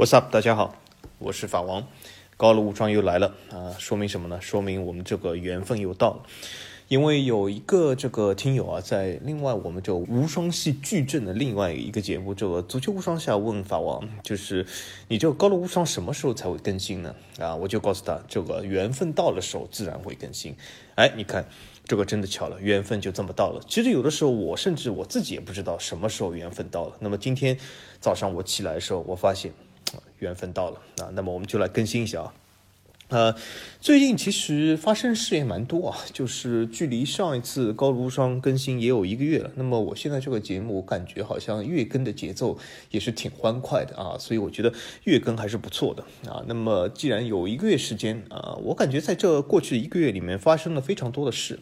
What's up？大家好，我是法王，高楼无双又来了啊！说明什么呢？说明我们这个缘分又到了。因为有一个这个听友啊，在另外我们这无双系矩阵的另外一个节目，这个足球无双下问法王，就是你这个高楼无双什么时候才会更新呢？啊，我就告诉他，这个缘分到的时候自然会更新。哎，你看这个真的巧了，缘分就这么到了。其实有的时候我甚至我自己也不知道什么时候缘分到了。那么今天早上我起来的时候，我发现。缘分到了啊，那么我们就来更新一下啊。呃，最近其实发生事也蛮多啊，就是距离上一次高炉霜更新也有一个月了。那么我现在这个节目，我感觉好像月更的节奏也是挺欢快的啊，所以我觉得月更还是不错的啊。那么既然有一个月时间啊，我感觉在这过去一个月里面发生了非常多的事。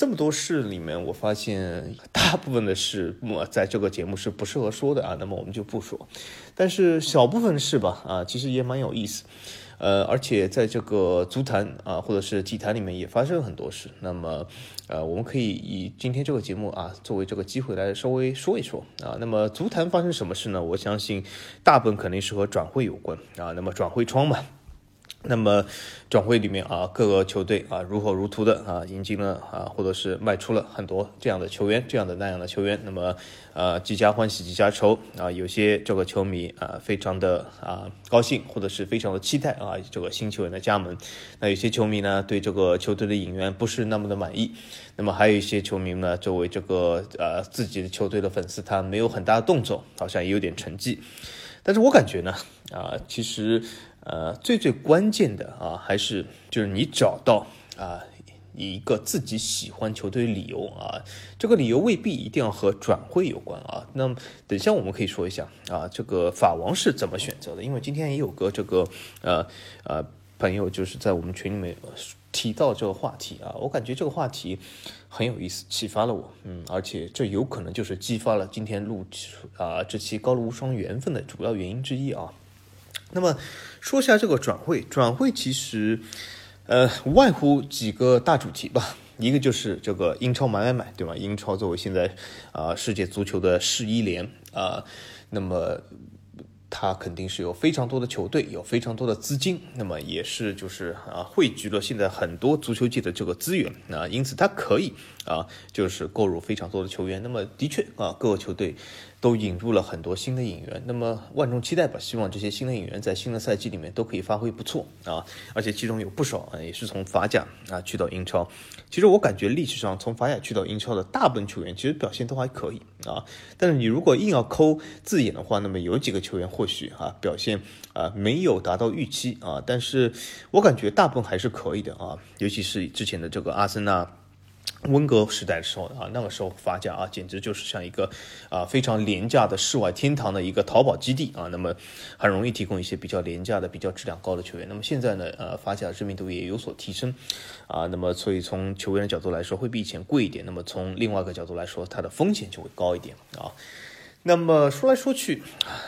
这么多事里面，我发现大部分的事，我在这个节目是不适合说的啊。那么我们就不说，但是小部分事吧，啊，其实也蛮有意思。呃，而且在这个足坛啊，或者是体坛里面也发生了很多事。那么，呃，我们可以以今天这个节目啊，作为这个机会来稍微说一说啊。那么足坛发生什么事呢？我相信大部分肯定是和转会有关啊。那么转会窗嘛。那么转会里面啊，各个球队啊如火如荼的啊引进了啊，或者是卖出了很多这样的球员，这样的那样的球员。那么呃，几家欢喜几家愁啊，有些这个球迷啊非常的啊高兴，或者是非常的期待啊这个新球员的加盟。那有些球迷呢对这个球队的引援不是那么的满意。那么还有一些球迷呢，作为这个呃自己的球队的粉丝，他没有很大的动作，好像也有点成绩。但是我感觉呢啊，其实。呃，最最关键的啊，还是就是你找到啊一个自己喜欢球队理由啊，这个理由未必一定要和转会有关啊。那么等一下我们可以说一下啊，这个法王是怎么选择的？因为今天也有个这个呃呃朋友就是在我们群里面提到这个话题啊，我感觉这个话题很有意思，启发了我，嗯，而且这有可能就是激发了今天录啊这期高卢无双缘分的主要原因之一啊。那么说一下这个转会，转会其实，呃，无外乎几个大主题吧。一个就是这个英超买买买，对吧？英超作为现在啊世界足球的世一联啊，那么。它肯定是有非常多的球队，有非常多的资金，那么也是就是啊汇聚了现在很多足球界的这个资源啊，因此它可以啊就是购入非常多的球员。那么的确啊各个球队都引入了很多新的引援，那么万众期待吧，希望这些新的引援在新的赛季里面都可以发挥不错啊，而且其中有不少啊也是从法甲啊去到英超。其实我感觉历史上从法甲去到英超的大部分球员其实表现都还可以啊，但是你如果硬要抠字眼的话，那么有几个球员。或许啊表现啊没有达到预期啊，但是我感觉大部分还是可以的啊，尤其是之前的这个阿森纳温格时代的时候啊，那个时候法甲啊简直就是像一个啊非常廉价的世外天堂的一个淘宝基地啊，那么很容易提供一些比较廉价的、比较质量高的球员。那么现在呢，呃，法甲的知名度也有所提升啊，那么所以从球员的角度来说会比以前贵一点，那么从另外一个角度来说，它的风险就会高一点啊。那么说来说去，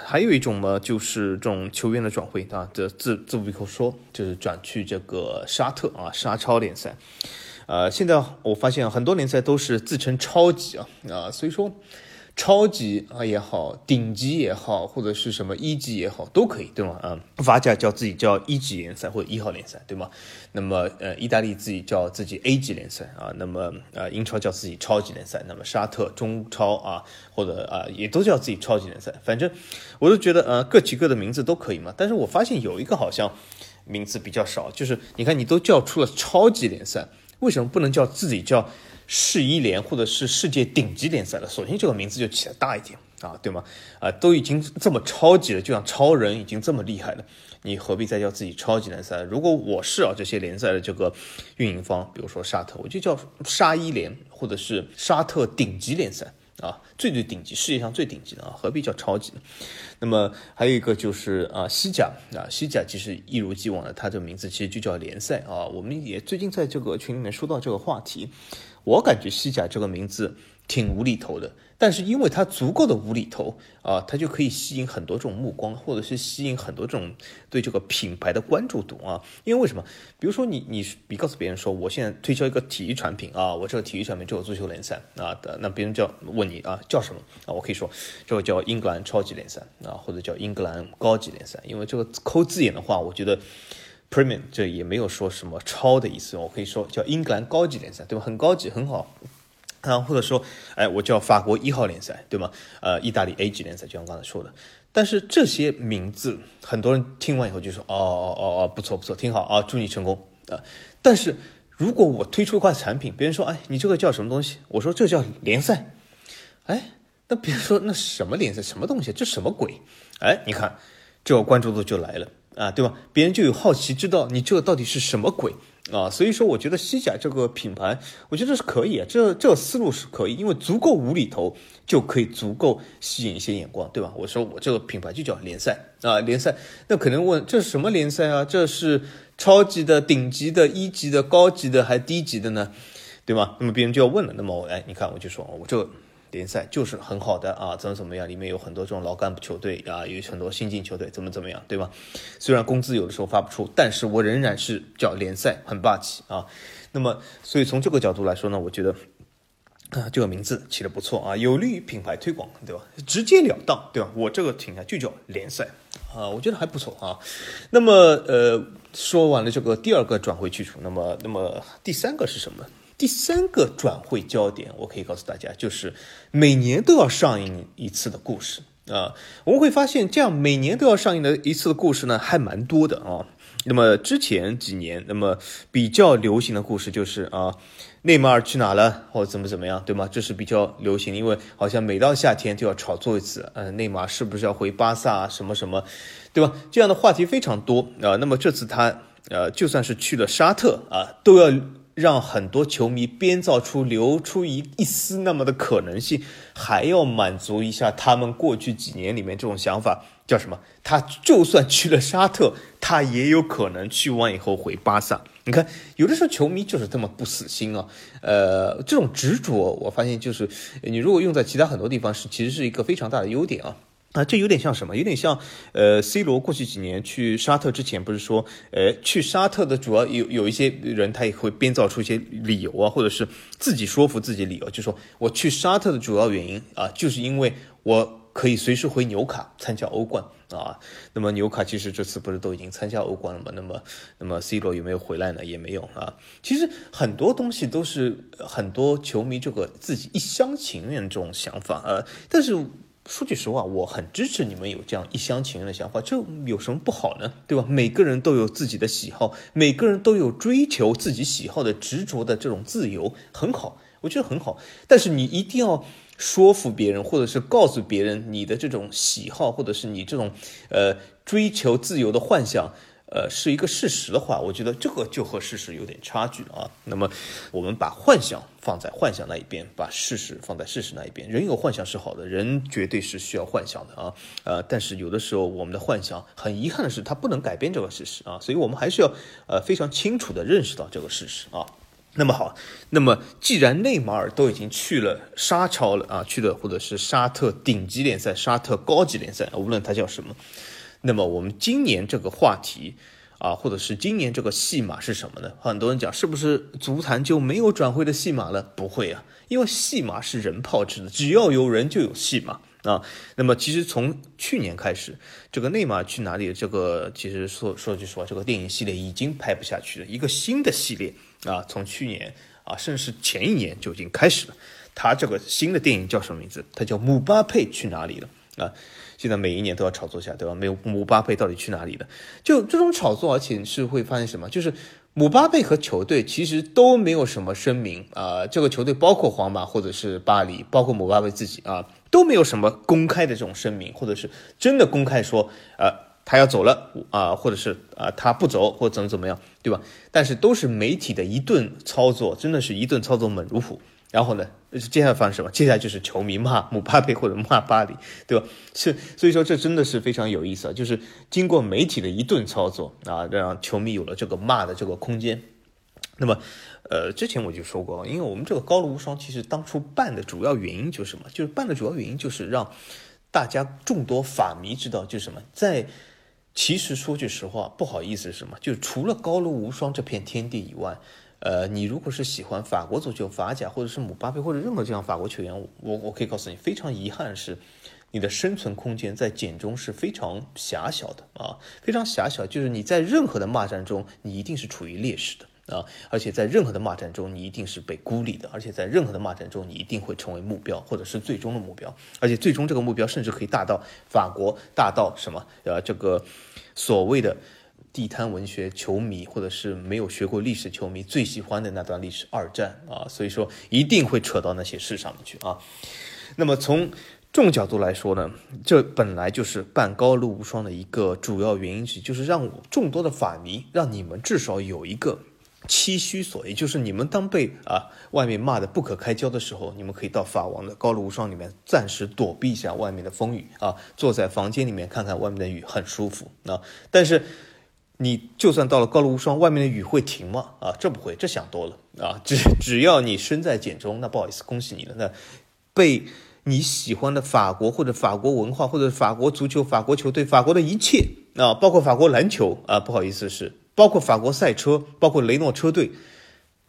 还有一种呢，就是这种球员的转会啊，这自自不必说，就是转去这个沙特啊，沙超联赛。呃，现在我发现很多联赛都是自称超级啊啊，所以说。超级啊也好，顶级也好，或者是什么一级也好，都可以，对吗？啊，法甲叫自己叫一级联赛或者一号联赛，对吗？那么呃，意大利自己叫自己 A 级联赛啊，那么呃，英超叫自己超级联赛，那么沙特中超啊，或者啊，也都叫自己超级联赛。反正我都觉得呃，各起各的名字都可以嘛。但是我发现有一个好像名字比较少，就是你看你都叫出了超级联赛，为什么不能叫自己叫？世一联或者是世界顶级联赛了，索性这个名字就起得大一点啊，对吗？啊，都已经这么超级了，就像超人已经这么厉害了，你何必再叫自己超级联赛？如果我是啊这些联赛的这个运营方，比如说沙特，我就叫沙一联或者是沙特顶级联赛啊，最最顶级，世界上最顶级的啊，何必叫超级呢？那么还有一个就是啊西甲啊西甲其实一如既往的，它这个名字其实就叫联赛啊，我们也最近在这个群里面说到这个话题。我感觉西甲这个名字挺无厘头的。但是因为它足够的无厘头啊，它就可以吸引很多这种目光，或者是吸引很多这种对这个品牌的关注度啊。因为为什么？比如说你你你告诉别人说，我现在推销一个体育产品啊，我这个体育产品就有足球联赛啊的，那别人叫问你啊叫什么啊？我可以说这个叫英格兰超级联赛啊，或者叫英格兰高级联赛。因为这个抠字眼的话，我觉得 premium 这也没有说什么超的意思，我可以说叫英格兰高级联赛，对吧？很高级，很好。啊，或者说，哎，我叫法国一号联赛，对吗？呃，意大利 A 级联赛，就像刚才说的。但是这些名字，很多人听完以后就说，哦哦哦哦，不错不错，挺好啊，祝你成功啊。但是如果我推出一款产品，别人说，哎，你这个叫什么东西？我说这叫联赛。哎，那别人说，那什么联赛？什么东西？这什么鬼？哎，你看，这个关注度就来了啊，对吧？别人就有好奇，知道你这个到底是什么鬼。啊，所以说我觉得西甲这个品牌，我觉得是可以啊，这这思路是可以，因为足够无厘头就可以足够吸引一些眼光，对吧？我说我这个品牌就叫联赛啊，联赛，那可能问这是什么联赛啊？这是超级的、顶级的、一级的、高级的还低级的呢？对吗？那么别人就要问了，那么我哎，你看我就说我这个。联赛就是很好的啊，怎么怎么样？里面有很多这种老干部球队啊，有很多新进球队，怎么怎么样，对吧？虽然工资有的时候发不出，但是我仍然是叫联赛，很霸气啊。那么，所以从这个角度来说呢，我觉得啊，这个名字起的不错啊，有利于品牌推广，对吧？直截了当，对吧？我这个品牌就叫联赛啊，我觉得还不错啊。那么，呃，说完了这个第二个转会去处，那么，那么第三个是什么？第三个转会焦点，我可以告诉大家，就是每年都要上映一次的故事啊。我们会发现，这样每年都要上映的一次的故事呢，还蛮多的啊。那么之前几年，那么比较流行的故事就是啊，内马尔去哪了，或者怎么怎么样，对吗？这是比较流行，因为好像每到夏天就要炒作一次，呃，内马尔是不是要回巴萨什么什么，对吧？这样的话题非常多啊。那么这次他呃，就算是去了沙特啊，都要。让很多球迷编造出流出一一丝那么的可能性，还要满足一下他们过去几年里面这种想法，叫什么？他就算去了沙特，他也有可能去完以后回巴萨。你看，有的时候球迷就是这么不死心啊。呃，这种执着，我发现就是你如果用在其他很多地方，是其实是一个非常大的优点啊。啊，这有点像什么？有点像，呃，C 罗过去几年去沙特之前，不是说，呃，去沙特的主要有有一些人，他也会编造出一些理由啊，或者是自己说服自己理由，就说我去沙特的主要原因啊，就是因为我可以随时回纽卡参加欧冠啊。那么纽卡其实这次不是都已经参加欧冠了吗？那么，那么 C 罗有没有回来呢？也没有啊。其实很多东西都是很多球迷这个自己一厢情愿这种想法啊，但是。说句实话，我很支持你们有这样一厢情愿的想法，这有什么不好呢？对吧？每个人都有自己的喜好，每个人都有追求自己喜好的执着的这种自由，很好，我觉得很好。但是你一定要说服别人，或者是告诉别人你的这种喜好，或者是你这种呃追求自由的幻想。呃，是一个事实的话，我觉得这个就和事实有点差距啊。那么，我们把幻想放在幻想那一边，把事实放在事实那一边。人有幻想是好的，人绝对是需要幻想的啊。呃，但是有的时候我们的幻想，很遗憾的是，它不能改变这个事实啊。所以我们还是要呃非常清楚的认识到这个事实啊。那么好，那么既然内马尔都已经去了沙超了啊，去了或者是沙特顶级联赛、沙特高级联赛，无论它叫什么。那么我们今年这个话题啊，或者是今年这个戏码是什么呢？很多人讲是不是足坛就没有转会的戏码了？不会啊，因为戏码是人炮制的，只要有人就有戏码啊。那么其实从去年开始，这个内马尔去哪里？这个其实说说句实话，这个电影系列已经拍不下去了，一个新的系列啊，从去年啊，甚至是前一年就已经开始了。他这个新的电影叫什么名字？它叫姆巴佩去哪里了啊？现在每一年都要炒作下，对吧？没有姆巴佩到底去哪里了？就这种炒作，而且是会发现什么？就是姆巴佩和球队其实都没有什么声明啊。这个球队包括皇马或者是巴黎，包括姆巴佩自己啊，都没有什么公开的这种声明，或者是真的公开说，呃，他要走了啊，或者是啊他不走或者怎么怎么样，对吧？但是都是媒体的一顿操作，真的是一顿操作猛如虎。然后呢？接下来发生什么？接下来就是球迷骂姆巴佩或者骂巴黎，对吧？是，所以说这真的是非常有意思啊！就是经过媒体的一顿操作啊，让球迷有了这个骂的这个空间。那么，呃，之前我就说过，因为我们这个高露无双其实当初办的主要原因就是什么？就是办的主要原因就是让大家众多法迷知道，就是什么？在其实说句实话，不好意思，什么？就是除了高露无双这片天地以外，呃，你如果是喜欢法国足球、法甲，或者是姆巴佩，或者任何这样法国球员，我我可以告诉你，非常遗憾是。你的生存空间在简中是非常狭小的啊，非常狭小，就是你在任何的骂战中，你一定是处于劣势的啊，而且在任何的骂战中，你一定是被孤立的，而且在任何的骂战中，你一定会成为目标，或者是最终的目标，而且最终这个目标甚至可以大到法国，大到什么？呃，这个所谓的地摊文学球迷，或者是没有学过历史球迷最喜欢的那段历史——二战啊，所以说一定会扯到那些事上面去啊。那么从这种角度来说呢，这本来就是办高露无双的一个主要原因之一，就是让我众多的法迷，让你们至少有一个栖息所，也就是你们当被啊外面骂的不可开交的时候，你们可以到法王的高露无双里面暂时躲避一下外面的风雨啊，坐在房间里面看看外面的雨，很舒服啊。但是你就算到了高楼无双，外面的雨会停吗？啊，这不会，这想多了啊。只只要你身在简中，那不好意思，恭喜你了，那被。你喜欢的法国或者法国文化或者法国足球、法国球队、法国的一切啊，包括法国篮球啊，不好意思是包括法国赛车，包括雷诺车队，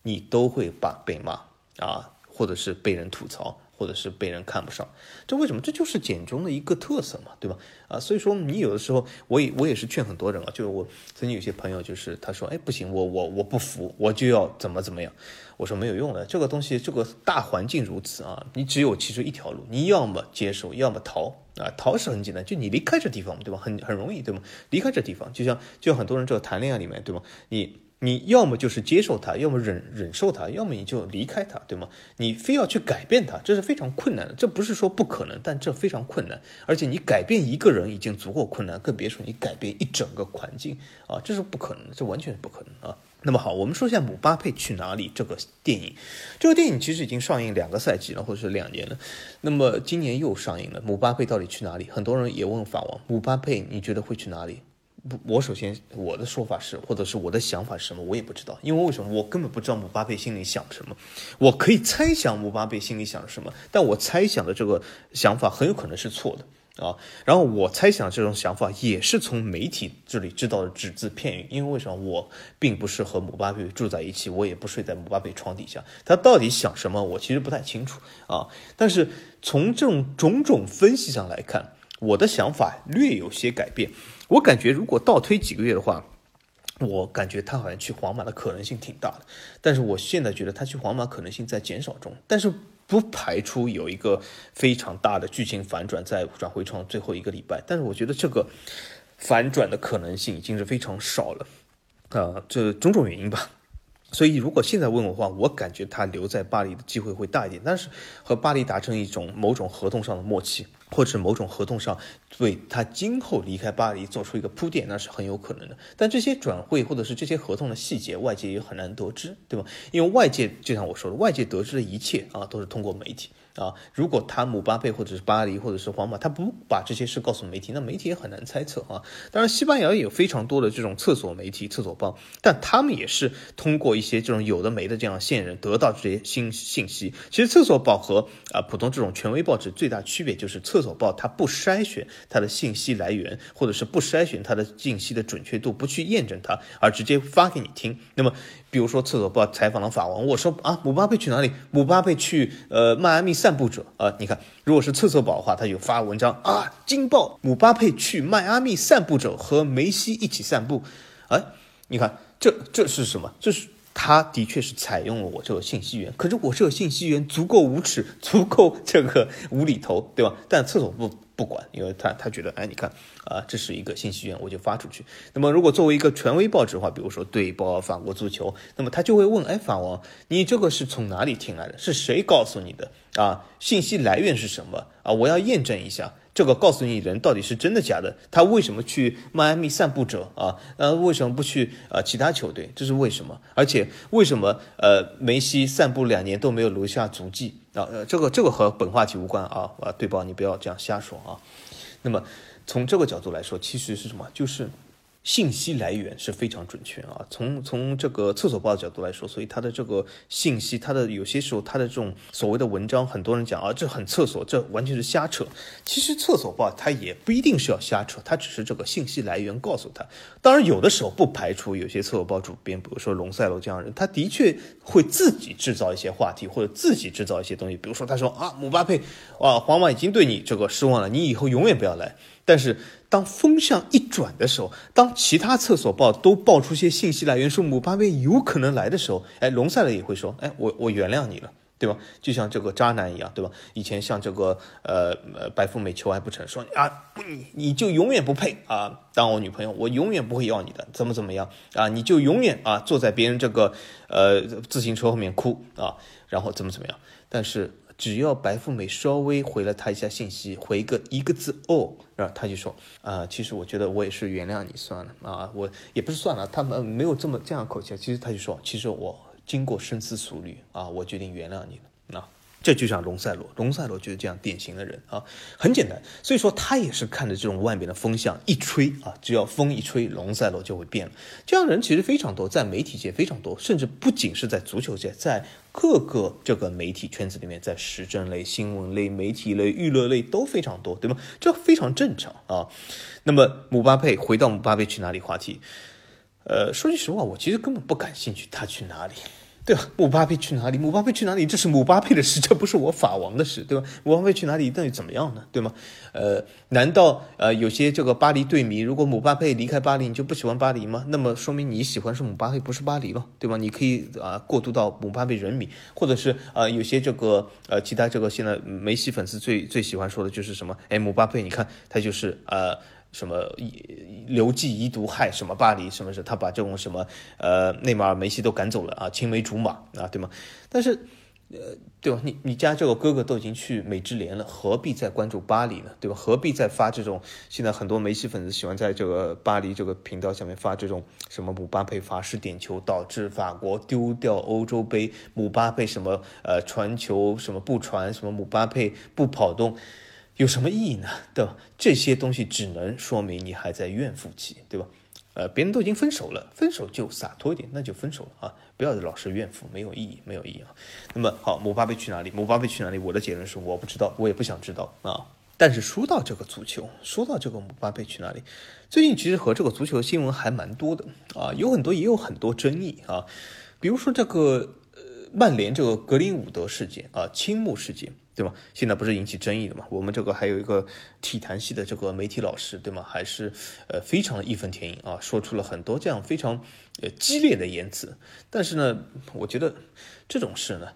你都会把被骂啊，或者是被人吐槽。或者是被人看不上，这为什么？这就是简中的一个特色嘛，对吧？啊，所以说你有的时候，我也我也是劝很多人啊，就是我曾经有些朋友，就是他说，哎，不行，我我我不服，我就要怎么怎么样。我说没有用的，这个东西，这个大环境如此啊，你只有其实一条路，你要么接受，要么逃啊。逃是很简单，就你离开这地方，对吧？很很容易，对吗？离开这地方，就像就像很多人这个谈恋爱里面，对吗？你。你要么就是接受它，要么忍忍受它，要么你就离开它，对吗？你非要去改变它，这是非常困难的。这不是说不可能，但这非常困难。而且你改变一个人已经足够困难，更别说你改变一整个环境啊！这是不可能，这完全不可能啊。那么好，我们说一下《姆巴佩去哪里》这个电影。这个电影其实已经上映两个赛季了，或者是两年了。那么今年又上映了，《姆巴佩到底去哪里》？很多人也问法王：姆巴佩，你觉得会去哪里？我首先我的说法是，或者是我的想法是什么，我也不知道，因为为什么？我根本不知道姆巴佩心里想什么。我可以猜想姆巴佩心里想什么，但我猜想的这个想法很有可能是错的啊。然后我猜想这种想法也是从媒体这里知道的只字片语，因为为什么？我并不是和姆巴佩住在一起，我也不睡在姆巴佩床底下，他到底想什么，我其实不太清楚啊。但是从这种种种分析上来看，我的想法略有些改变。我感觉，如果倒推几个月的话，我感觉他好像去皇马的可能性挺大的。但是我现在觉得他去皇马可能性在减少中，但是不排除有一个非常大的剧情反转在转会窗最后一个礼拜。但是我觉得这个反转的可能性已经是非常少了，啊，这种种原因吧。所以如果现在问我的话，我感觉他留在巴黎的机会会大一点，但是和巴黎达成一种某种合同上的默契。或者某种合同上，为他今后离开巴黎做出一个铺垫，那是很有可能的。但这些转会或者是这些合同的细节，外界也很难得知，对吧？因为外界就像我说的，外界得知的一切啊，都是通过媒体。啊，如果他姆巴佩或者是巴黎或者是皇马，他不把这些事告诉媒体，那媒体也很难猜测啊。当然，西班牙也有非常多的这种厕所媒体、厕所报，但他们也是通过一些这种有的没的这样线人得到这些信信息。其实，厕所报和啊普通这种权威报纸最大区别就是，厕所报它不筛选它的信息来源，或者是不筛选它的信息的准确度，不去验证它，而直接发给你听。那么，比如说厕所报采访了法王，我说啊，姆巴佩去哪里？姆巴佩去呃迈阿密。散步者啊，你看，如果是厕所宝的话，他就发文章啊，惊爆姆巴佩去迈阿密散步者和梅西一起散步，哎，你看这这是什么？这是他的确是采用了我这个信息源，可是我这个信息源足够无耻，足够这个无厘头，对吧？但厕所不。不管，因为他他觉得，哎，你看啊，这是一个信息源，我就发出去。那么，如果作为一个权威报纸的话，比如说《对报》法国足球，那么他就会问，哎，法王，你这个是从哪里听来的？是谁告诉你的？啊，信息来源是什么？啊，我要验证一下，这个告诉你人到底是真的假的？他为什么去迈阿密散步者啊？呃，为什么不去啊其他球队？这是为什么？而且为什么呃梅西散步两年都没有留下足迹？啊，呃，这个这个和本话题无关啊，啊，对吧？你不要这样瞎说啊。那么从这个角度来说，其实是什么？就是信息来源是非常准确啊。从从这个厕所报的角度来说，所以它的这个信息，它的有些时候它的这种所谓的文章，很多人讲啊，这很厕所，这完全是瞎扯。其实厕所报它也不一定是要瞎扯，它只是这个信息来源告诉他。当然有的时候不排除有些厕所报主编，比如说龙赛罗这样的人，他的确会自己制造一些话题，或者自己制造一些东西。比如说他说啊，姆巴佩啊，皇马已经对你这个失望了，你以后永远不要来。但是当风向一转的时候，当其他厕所报都爆出些信息来源说姆巴佩有可能来的时候，哎，龙塞勒也会说，哎，我我原谅你了，对吧？就像这个渣男一样，对吧？以前像这个呃呃白富美求爱不成，说啊你你就永远不配啊当我女朋友，我永远不会要你的，怎么怎么样啊？你就永远啊坐在别人这个呃自行车后面哭啊，然后怎么怎么样？但是。只要白富美稍微回了他一下信息，回个一个字哦，然后他就说啊，其实我觉得我也是原谅你算了啊，我也不是算了，他们没有这么这样口气，其实他就说，其实我经过深思熟虑啊，我决定原谅你了啊。这就像龙赛罗，龙赛罗就是这样典型的人啊，很简单，所以说他也是看着这种外面的风向一吹啊，只要风一吹，龙赛罗就会变了。这样的人其实非常多，在媒体界非常多，甚至不仅是在足球界，在各个这个媒体圈子里面，在时政类、新闻类、媒体类、娱乐类都非常多，对吗？这非常正常啊。那么姆巴佩回到姆巴佩去哪里话题，呃，说句实话，我其实根本不感兴趣他去哪里。对吧？姆巴佩去哪里？姆巴佩去哪里？这是姆巴佩的事，这不是我法王的事，对吧？姆巴佩去哪里到底怎么样呢？对吗？呃，难道呃有些这个巴黎队迷，如果姆巴佩离开巴黎，你就不喜欢巴黎吗？那么说明你喜欢是姆巴佩，不是巴黎了，对吧？你可以啊过渡到姆巴佩人迷，或者是呃有些这个呃其他这个现在梅西粉丝最最喜欢说的就是什么？哎，姆巴佩，你看他就是呃。什么留记遗毒害什么巴黎什么是他把这种什么呃内马尔梅西都赶走了啊青梅竹马啊对吗？但是呃对吧？你你家这个哥哥都已经去美职联了，何必再关注巴黎呢？对吧？何必再发这种现在很多梅西粉丝喜欢在这个巴黎这个频道下面发这种什么姆巴佩罚失点球导致法国丢掉欧洲杯，姆巴佩什么呃传球什么不传什么姆巴佩不跑动。有什么意义呢？对吧？这些东西只能说明你还在怨妇期，对吧？呃，别人都已经分手了，分手就洒脱一点，那就分手了啊！不要老是怨妇，没有意义，没有意义啊。那么好，姆巴佩去哪里？姆巴佩去哪里？我的结论是我不知道，我也不想知道啊。但是说到这个足球，说到这个姆巴佩去哪里，最近其实和这个足球新闻还蛮多的啊，有很多也有很多争议啊，比如说这个曼联这个格林伍德事件啊，青木事件。对吗？现在不是引起争议的嘛？我们这个还有一个体坛系的这个媒体老师，对吗？还是呃非常的义愤填膺啊，说出了很多这样非常呃激烈的言辞。但是呢，我觉得这种事呢，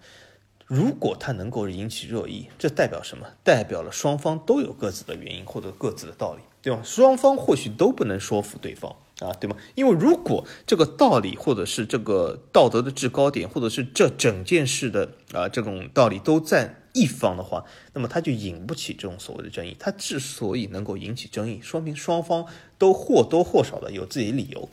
如果它能够引起热议，这代表什么？代表了双方都有各自的原因或者各自的道理，对吗？双方或许都不能说服对方。啊，对吗？因为如果这个道理，或者是这个道德的制高点，或者是这整件事的啊这种道理都在一方的话，那么他就引不起这种所谓的争议。他之所以能够引起争议，说明双方都或多或少的有自己理由。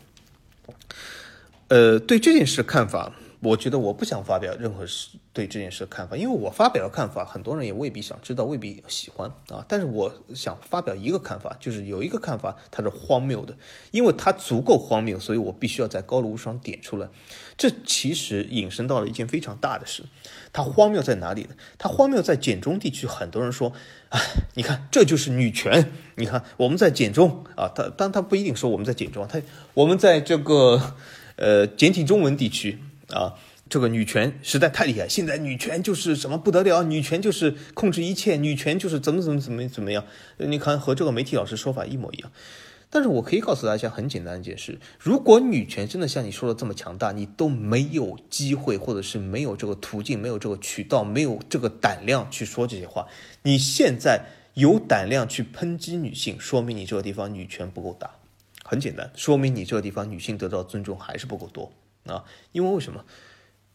呃，对这件事看法。我觉得我不想发表任何事对这件事的看法，因为我发表的看法，很多人也未必想知道，未必喜欢啊。但是我想发表一个看法，就是有一个看法它是荒谬的，因为它足够荒谬，所以我必须要在高卢上点出来。这其实引申到了一件非常大的事，它荒谬在哪里呢？它荒谬在简中地区，很多人说，哎，你看这就是女权。你看我们在简中啊，他但他不一定说我们在简中，他我们在这个呃简体中文地区。啊，这个女权实在太厉害！现在女权就是什么不得了，女权就是控制一切，女权就是怎么怎么怎么怎么样？你看和这个媒体老师说法一模一样。但是我可以告诉大家很简单的一件事：如果女权真的像你说的这么强大，你都没有机会，或者是没有这个途径，没有这个渠道，没有这个胆量去说这些话。你现在有胆量去抨击女性，说明你这个地方女权不够大。很简单，说明你这个地方女性得到尊重还是不够多。啊，因为为什么？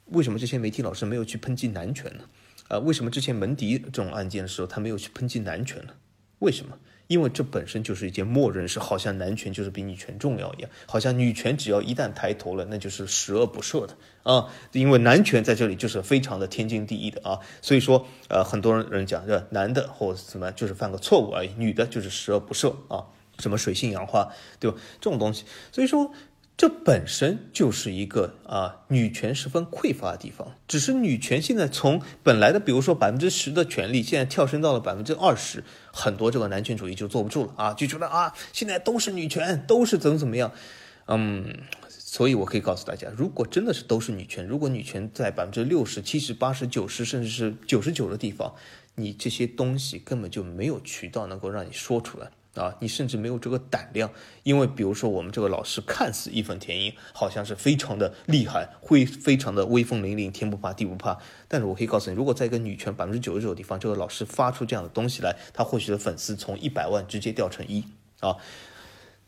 为什么这些媒体老师没有去抨击男权呢？啊，为什么之前门迪这种案件的时候，他没有去抨击男权呢？为什么？因为这本身就是一件默认，是好像男权就是比女权重要一样，好像女权只要一旦抬头了，那就是十恶不赦的啊。因为男权在这里就是非常的天经地义的啊，所以说，呃，很多人人讲，这男的或者怎么就是犯个错误而已，女的就是十恶不赦啊。什么水性杨花，对吧？这种东西，所以说这本身就是一个啊女权十分匮乏的地方。只是女权现在从本来的比如说百分之十的权利，现在跳升到了百分之二十，很多这个男权主义就坐不住了啊，就觉得啊现在都是女权，都是怎么怎么样，嗯。所以，我可以告诉大家，如果真的是都是女权，如果女权在百分之六十七十、八十九十，甚至是九十九的地方，你这些东西根本就没有渠道能够让你说出来啊！你甚至没有这个胆量，因为比如说我们这个老师看似义愤填膺，好像是非常的厉害，会非常的威风凛凛，天不怕地不怕。但是我可以告诉你，如果在一个女权百分之九十九的地方，这个老师发出这样的东西来，他或许的粉丝从一百万直接掉成一啊！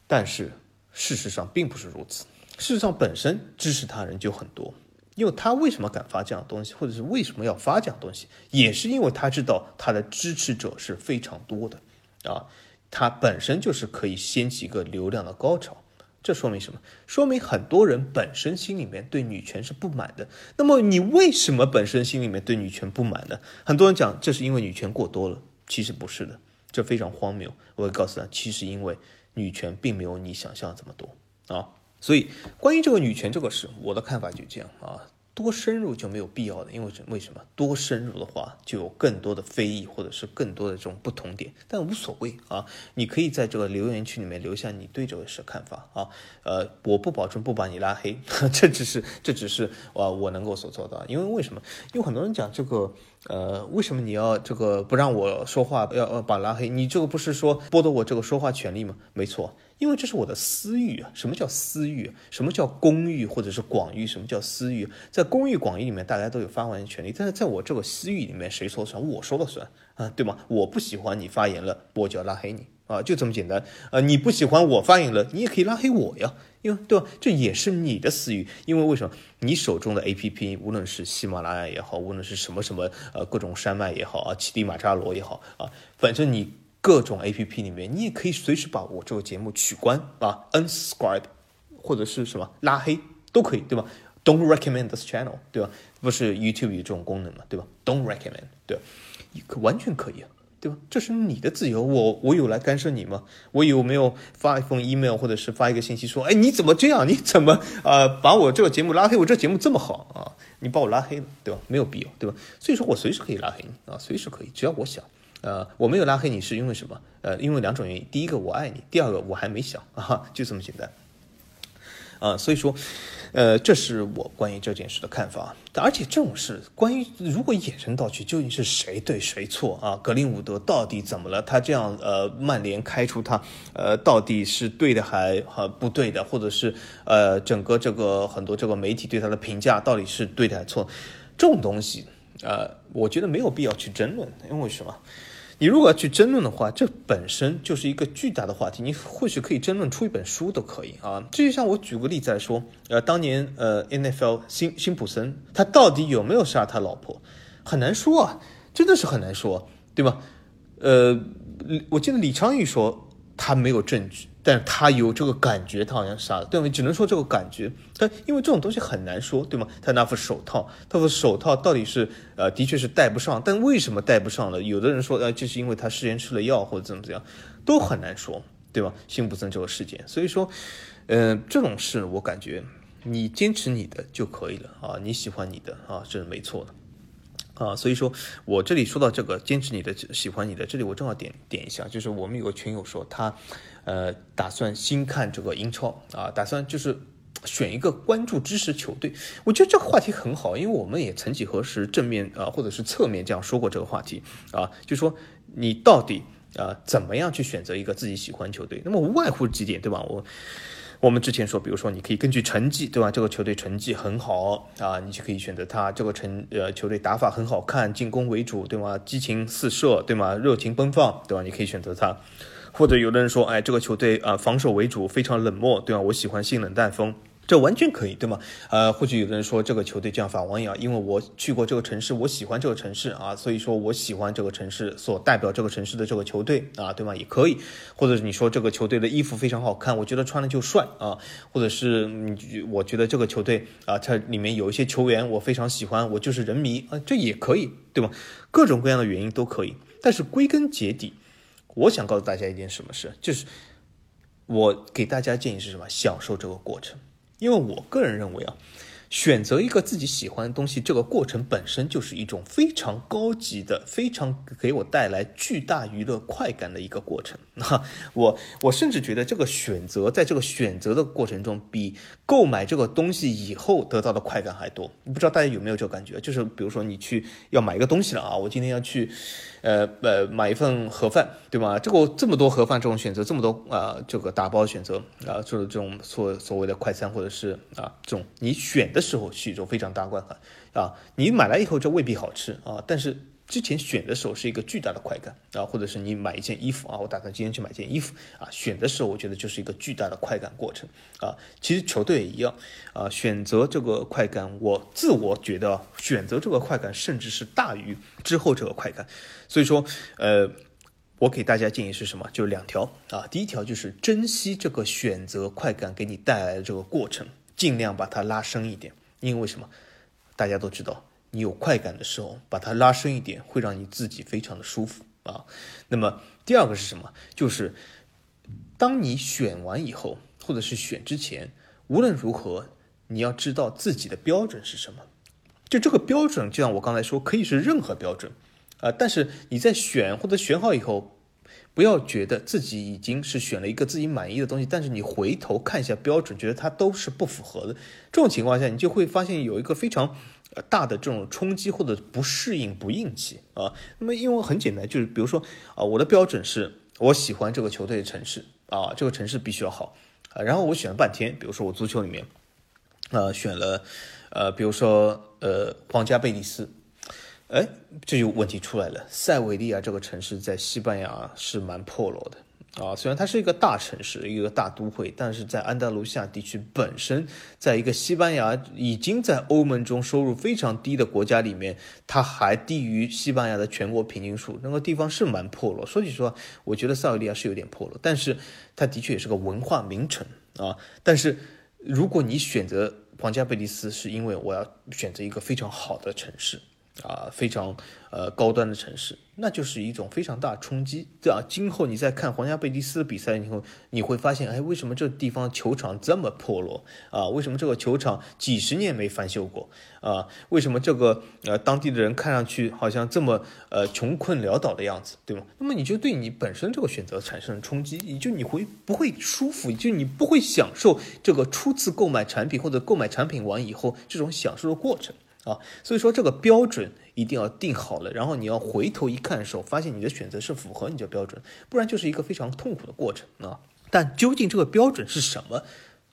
但是事实上并不是如此。事实上，本身支持他人就很多，因为他为什么敢发这样的东西，或者是为什么要发这样东西，也是因为他知道他的支持者是非常多的，啊，它本身就是可以掀起一个流量的高潮。这说明什么？说明很多人本身心里面对女权是不满的。那么你为什么本身心里面对女权不满呢？很多人讲这是因为女权过多了，其实不是的，这非常荒谬。我会告诉他，其实因为女权并没有你想象这么多啊。所以，关于这个女权这个事，我的看法就这样啊。多深入就没有必要的，因为为什么？多深入的话，就有更多的非议，或者是更多的这种不同点。但无所谓啊，你可以在这个留言区里面留下你对这个事看法啊。呃，我不保证不把你拉黑，这只是这只是啊我能够所做到。因为为什么？因为很多人讲这个，呃，为什么你要这个不让我说话，要要把拉黑？你这个不是说剥夺我这个说话权利吗？没错。因为这是我的私欲啊！什么叫私欲？什么叫公欲或者是广欲？什么叫私欲？在公欲广欲里面，大家都有发言权利，但是在我这个私欲里面，谁说了算？我说了算啊，对吗？我不喜欢你发言了，我就要拉黑你啊，就这么简单啊！你不喜欢我发言了，你也可以拉黑我呀，因为对吧？这也是你的私欲，因为为什么？你手中的 A P P，无论是喜马拉雅也好，无论是什么什么呃各种山脉也好啊，乞力马扎罗也好啊，反正你。各种 A P P 里面，你也可以随时把我这个节目取关啊，unsubscribe，或者是什么拉黑都可以，对吧？Don't recommend this channel，对吧？不是 YouTube 有这种功能嘛，对吧？Don't recommend，对吧？可完全可以啊，对吧？这是你的自由，我我有来干涉你吗？我有没有发一封 email 或者是发一个信息说，哎，你怎么这样？你怎么呃把我这个节目拉黑？我这节目这么好啊，你把我拉黑了，对吧？没有必要，对吧？所以说我随时可以拉黑你啊，随时可以，只要我想。呃，我没有拉黑你是因为什么？呃，因为两种原因。第一个，我爱你；第二个，我还没想 啊，就这么简单。啊，所以说，呃，这是我关于这件事的看法。而且这种事，关于如果衍生到去，究竟是谁对谁错啊？格林伍德到底怎么了？他这样呃，曼联开除他，呃，到底是对的还还不对的？或者是呃，整个这个很多这个媒体对他的评价到底是对的还错？这种东西，呃，我觉得没有必要去争论，因为什么？你如果要去争论的话，这本身就是一个巨大的话题。你或许可以争论出一本书都可以啊。这就像我举个例子来说，呃，当年呃，NFL 辛辛普森他到底有没有杀他老婆，很难说啊，真的是很难说，对吧？呃，我记得李昌钰说他没有证据。但他有这个感觉，他好像杀了，对吗？只能说这个感觉。但因为这种东西很难说，对吗？他那副手套，他副手套到底是呃，的确是戴不上。但为什么戴不上了？有的人说，呃，就是因为他事先吃了药或者怎么怎样，都很难说，对吧？辛普森这个事件，所以说，呃，这种事我感觉你坚持你的就可以了啊，你喜欢你的啊，这是没错的。啊，所以说我这里说到这个坚持你的喜欢你的，这里我正好点点一下，就是我们有个群友说他，呃，打算新看这个英超啊，打算就是选一个关注支持球队。我觉得这个话题很好，因为我们也曾几何时正面啊或者是侧面这样说过这个话题啊，就说你到底啊怎么样去选择一个自己喜欢球队？那么无外乎几点，对吧？我。我们之前说，比如说，你可以根据成绩，对吧？这个球队成绩很好啊，你就可以选择他。这个成呃球队打法很好看，进攻为主，对吗？激情四射，对吗？热情奔放，对吧？你可以选择他。或者有的人说，哎，这个球队啊防守为主，非常冷漠，对吧？我喜欢性冷淡风。这完全可以，对吗？呃，或许有的人说这个球队像法王一样，因为我去过这个城市，我喜欢这个城市啊，所以说我喜欢这个城市所代表这个城市的这个球队啊，对吗？也可以，或者你说这个球队的衣服非常好看，我觉得穿了就帅啊，或者是你我觉得这个球队啊，它里面有一些球员我非常喜欢，我就是人迷啊，这也可以，对吗？各种各样的原因都可以，但是归根结底，我想告诉大家一件什么事，就是。我给大家建议是什么？享受这个过程，因为我个人认为啊。选择一个自己喜欢的东西，这个过程本身就是一种非常高级的、非常给我带来巨大娱乐快感的一个过程。哈，我我甚至觉得这个选择，在这个选择的过程中，比购买这个东西以后得到的快感还多。不知道大家有没有这个感觉？就是比如说你去要买一个东西了啊，我今天要去。呃呃，买一份盒饭，对吗？这个这么多盒饭这种选择，这么多啊，这个打包选择啊，就是这种所所谓的快餐或者是啊这种，你选的时候是一种非常大观感啊，你买来以后就未必好吃啊，但是。之前选的时候是一个巨大的快感啊，或者是你买一件衣服啊，我打算今天去买件衣服啊，选的时候我觉得就是一个巨大的快感过程啊。其实球队也一样啊，选择这个快感，我自我觉得选择这个快感甚至是大于之后这个快感。所以说，呃，我给大家建议是什么？就两条啊。第一条就是珍惜这个选择快感给你带来的这个过程，尽量把它拉深一点。因为什么？大家都知道。你有快感的时候，把它拉伸一点，会让你自己非常的舒服啊。那么第二个是什么？就是当你选完以后，或者是选之前，无论如何，你要知道自己的标准是什么。就这个标准，就像我刚才说，可以是任何标准啊。但是你在选或者选好以后，不要觉得自己已经是选了一个自己满意的东西，但是你回头看一下标准，觉得它都是不符合的。这种情况下，你就会发现有一个非常。呃，大的这种冲击或者不适应、不应期啊，那么因为很简单，就是比如说啊，我的标准是我喜欢这个球队的城市啊，这个城市必须要好啊，然后我选了半天，比如说我足球里面，呃，选了呃，比如说呃，皇家贝蒂斯，哎，这就问题出来了，塞维利亚这个城市在西班牙是蛮破落的。啊，虽然它是一个大城市，一个大都会，但是在安达卢西亚地区本身，在一个西班牙已经在欧盟中收入非常低的国家里面，它还低于西班牙的全国平均数。那个地方是蛮破落。说句实话，我觉得塞维利亚是有点破落，但是它的确也是个文化名城啊。但是如果你选择皇家贝蒂斯，是因为我要选择一个非常好的城市。啊，非常呃高端的城市，那就是一种非常大冲击，对啊。今后你再看皇家贝蒂斯的比赛以后，你会发现，哎，为什么这地方球场这么破落啊？为什么这个球场几十年没翻修过啊？为什么这个呃当地的人看上去好像这么呃穷困潦倒的样子，对吗？那么你就对你本身这个选择产生了冲击，你就你会不会舒服，就你不会享受这个初次购买产品或者购买产品完以后这种享受的过程。啊，所以说这个标准一定要定好了，然后你要回头一看的时候，发现你的选择是符合你的标准，不然就是一个非常痛苦的过程啊。但究竟这个标准是什么，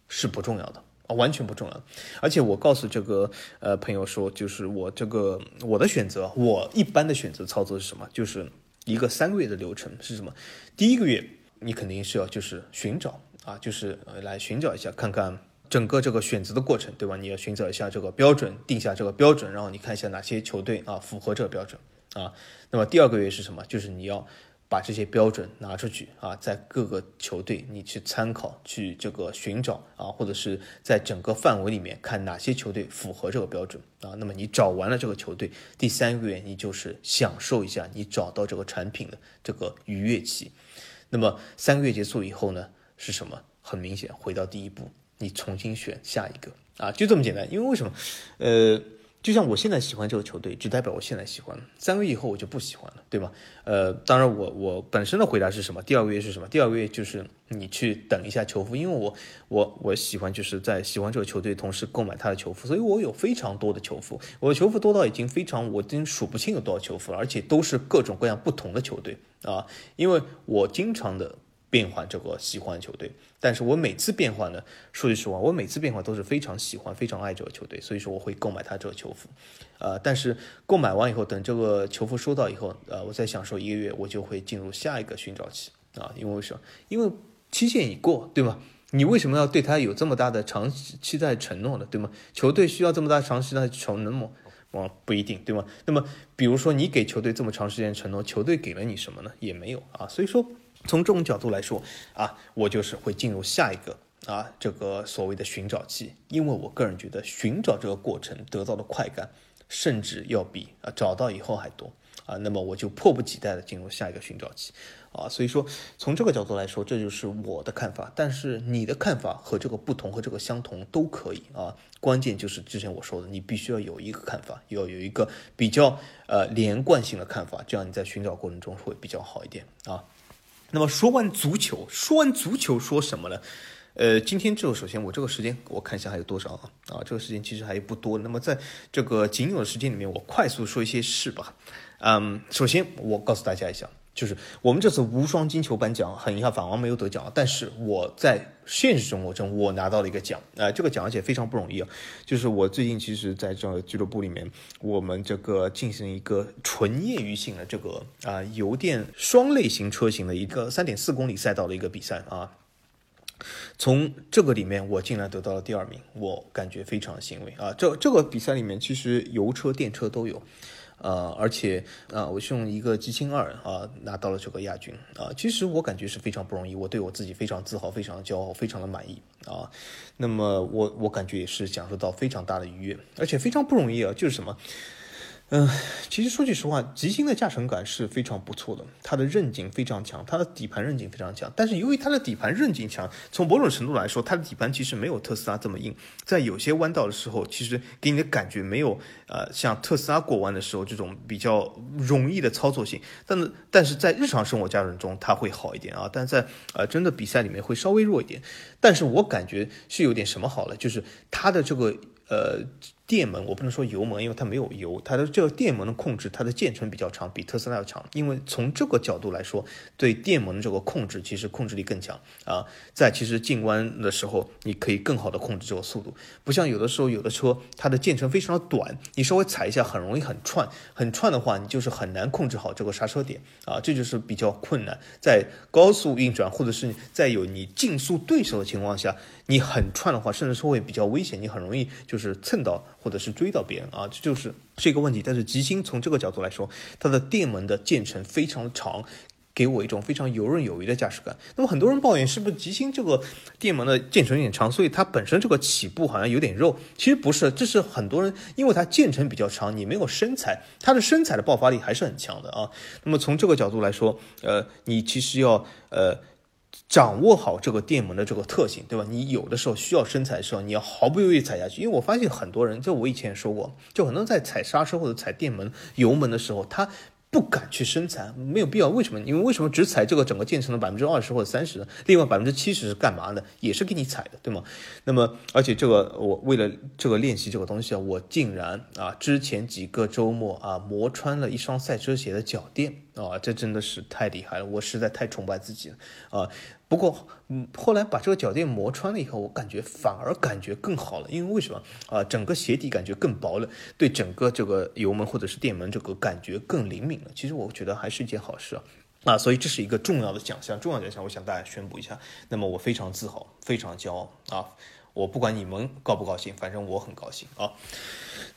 是不重要的啊，完全不重要。而且我告诉这个呃朋友说，就是我这个我的选择，我一般的选择操作是什么？就是一个三个月的流程是什么？第一个月你肯定是要就是寻找啊，就是来寻找一下看看。整个这个选择的过程，对吧？你要寻找一下这个标准，定下这个标准，然后你看一下哪些球队啊符合这个标准啊。那么第二个月是什么？就是你要把这些标准拿出去啊，在各个球队你去参考，去这个寻找啊，或者是在整个范围里面看哪些球队符合这个标准啊。那么你找完了这个球队，第三个月你就是享受一下你找到这个产品的这个愉悦期。那么三个月结束以后呢，是什么？很明显，回到第一步。你重新选下一个啊，就这么简单。因为为什么？呃，就像我现在喜欢这个球队，只代表我现在喜欢。三个月以后我就不喜欢了，对吗？呃，当然我我本身的回答是什么？第二个月是什么？第二个月就是你去等一下球服，因为我我我喜欢就是在喜欢这个球队同时购买他的球服，所以我有非常多的球服，我的球服多到已经非常我已经数不清有多少球服了，而且都是各种各样不同的球队啊，因为我经常的。变换这个喜欢球队，但是我每次变换呢，说句实话，我每次变换都是非常喜欢、非常爱这个球队，所以说我会购买他这个球服，呃，但是购买完以后，等这个球服收到以后，呃，我再享受一个月，我就会进入下一个寻找期啊，因为为什么？因为期限已过，对吗？你为什么要对他有这么大的长期待承诺呢？对吗？球队需要这么大长期的承诺吗？哦，不一定，对吗？那么，比如说你给球队这么长时间承诺，球队给了你什么呢？也没有啊，所以说。从这种角度来说啊，我就是会进入下一个啊这个所谓的寻找期，因为我个人觉得寻找这个过程得到的快感，甚至要比啊找到以后还多啊，那么我就迫不及待的进入下一个寻找期啊。所以说，从这个角度来说，这就是我的看法。但是你的看法和这个不同和这个相同都可以啊。关键就是之前我说的，你必须要有一个看法，要有一个比较呃连贯性的看法，这样你在寻找过程中会比较好一点啊。那么说完足球，说完足球说什么呢？呃，今天就首先我这个时间我看一下还有多少啊？啊，这个时间其实还不多。那么在这个仅有的时间里面，我快速说一些事吧。嗯，首先我告诉大家一下，就是我们这次无双金球颁奖，很遗憾法王没有得奖，但是我在现实生活中我拿到了一个奖，啊，这个奖而且非常不容易啊。就是我最近其实在这个俱乐部里面，我们这个进行一个纯业余性的这个啊油电双类型车型的一个三点四公里赛道的一个比赛啊。从这个里面，我竟然得到了第二名，我感觉非常欣慰啊！这这个比赛里面，其实油车、电车都有，呃，而且啊，我是用一个 G 星二啊拿到了这个亚军啊。其实我感觉是非常不容易，我对我自己非常自豪，非常骄傲，非常的满意啊。那么我我感觉也是享受到非常大的愉悦，而且非常不容易啊，就是什么？嗯，其实说句实话，极星的驾乘感是非常不错的，它的韧劲非常强，它的底盘韧劲非常强。但是由于它的底盘韧劲强，从某种程度来说，它的底盘其实没有特斯拉这么硬，在有些弯道的时候，其实给你的感觉没有呃像特斯拉过弯的时候这种比较容易的操作性。但是但是在日常生活驾驶中，它会好一点啊，但在呃真的比赛里面会稍微弱一点。但是我感觉是有点什么好了，就是它的这个呃。电门我不能说油门，因为它没有油，它的这个电门的控制，它的键程比较长，比特斯拉要长。因为从这个角度来说，对电门的这个控制，其实控制力更强啊。在其实进弯的时候，你可以更好的控制这个速度，不像有的时候有的车它的键程非常的短，你稍微踩一下很容易很串，很串的话，你就是很难控制好这个刹车点啊，这就是比较困难。在高速运转或者是在有你竞速对手的情况下。你很串的话，甚至是会比较危险，你很容易就是蹭到或者是追到别人啊，这就是这个问题。但是吉星从这个角度来说，它的电门的键程非常长，给我一种非常游刃有余的驾驶感。那么很多人抱怨是不是吉星这个电门的键程有点长，所以它本身这个起步好像有点肉？其实不是，这是很多人因为它键程比较长，你没有身材，它的身材的爆发力还是很强的啊。那么从这个角度来说，呃，你其实要呃。掌握好这个电门的这个特性，对吧？你有的时候需要深踩的时候，你要毫不犹豫踩下去。因为我发现很多人，就我以前也说过，就很多人在踩刹车或者踩电门油门的时候，他。不敢去深踩，没有必要。为什么？因为为什么只踩这个整个建成的百分之二十或者三十呢？另外百分之七十是干嘛呢？也是给你踩的，对吗？那么，而且这个我为了这个练习这个东西啊，我竟然啊，之前几个周末啊，磨穿了一双赛车鞋的脚垫啊，这真的是太厉害了，我实在太崇拜自己了啊。不过，嗯，后来把这个脚垫磨穿了以后，我感觉反而感觉更好了，因为为什么啊？整个鞋底感觉更薄了，对整个这个油门或者是电门这个感觉更灵敏了。其实我觉得还是一件好事啊，啊，所以这是一个重要的奖项，重要奖项，我想大家宣布一下。那么我非常自豪，非常骄傲啊！我不管你们高不高兴，反正我很高兴啊。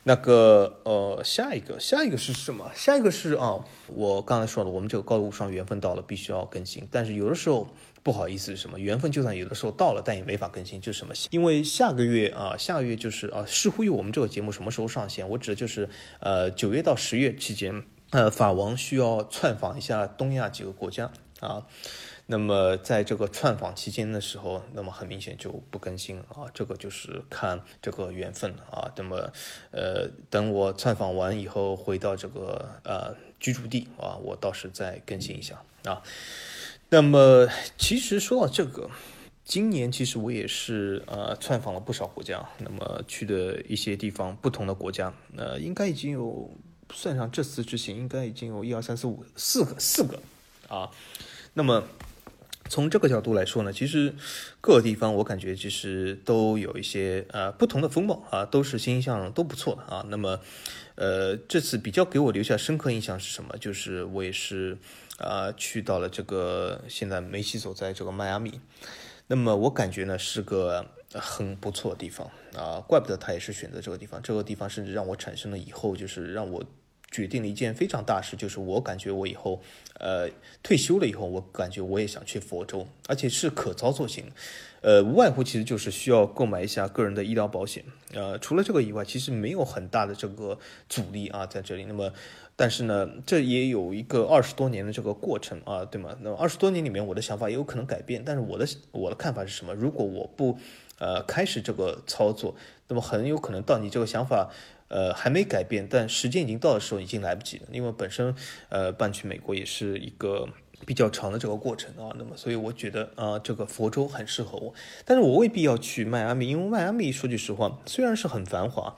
那个呃，下一个，下一个是什么？下一个是啊，我刚才说了，我们这个高路上缘分到了，必须要更新，但是有的时候。不好意思，什么缘分？就算有的时候到了，但也没法更新，就是什么？因为下个月啊，下个月就是啊，视乎于我们这个节目什么时候上线。我指的就是，呃，九月到十月期间，呃，法王需要窜访一下东亚几个国家啊。那么在这个窜访期间的时候，那么很明显就不更新啊。这个就是看这个缘分啊。那么，呃，等我窜访完以后回到这个呃居住地啊，我到时再更新一下啊。那么，其实说到这个，今年其实我也是呃窜访了不少国家。那么去的一些地方，不同的国家，呃，应该已经有算上这次之行，应该已经有一二三四五四个四个啊。那么从这个角度来说呢，其实各个地方我感觉其实都有一些呃不同的风貌啊，都是欣欣向荣，都不错的啊。那么呃这次比较给我留下深刻印象是什么？就是我也是。啊，去到了这个现在梅西所在这个迈阿密，那么我感觉呢是个很不错的地方啊，怪不得他也是选择这个地方。这个地方甚至让我产生了以后就是让我决定了一件非常大事，就是我感觉我以后呃退休了以后，我感觉我也想去佛州，而且是可操作型。呃，无外乎其实就是需要购买一下个人的医疗保险。呃，除了这个以外，其实没有很大的这个阻力啊，在这里。那么，但是呢，这也有一个二十多年的这个过程啊，对吗？那么二十多年里面，我的想法也有可能改变，但是我的我的看法是什么？如果我不呃开始这个操作，那么很有可能到你这个想法呃还没改变，但时间已经到的时候，已经来不及了。因为本身呃搬去美国也是一个比较长的这个过程啊，那么所以我觉得啊这个佛州很适合我，但是我未必要去迈阿密，因为迈阿密说句实话，虽然是很繁华，